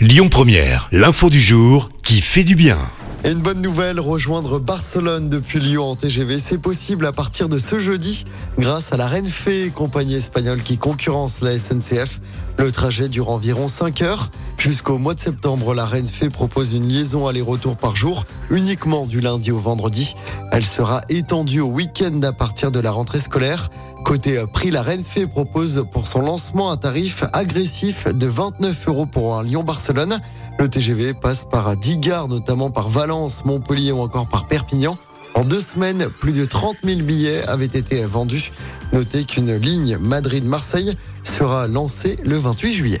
Lyon Première, l'info du jour qui fait du bien. Une bonne nouvelle, rejoindre Barcelone depuis Lyon en TGV, c'est possible à partir de ce jeudi grâce à la Renfe, compagnie espagnole qui concurrence la SNCF. Le trajet dure environ 5 heures. Jusqu'au mois de septembre, la Renfe propose une liaison aller-retour par jour, uniquement du lundi au vendredi. Elle sera étendue au week-end à partir de la rentrée scolaire. Côté prix, la Renfe propose pour son lancement un tarif agressif de 29 euros pour un Lyon-Barcelone. Le TGV passe par 10 gares, notamment par Valence, Montpellier ou encore par Perpignan. En deux semaines, plus de 30 000 billets avaient été vendus. Notez qu'une ligne Madrid-Marseille sera lancée le 28 juillet.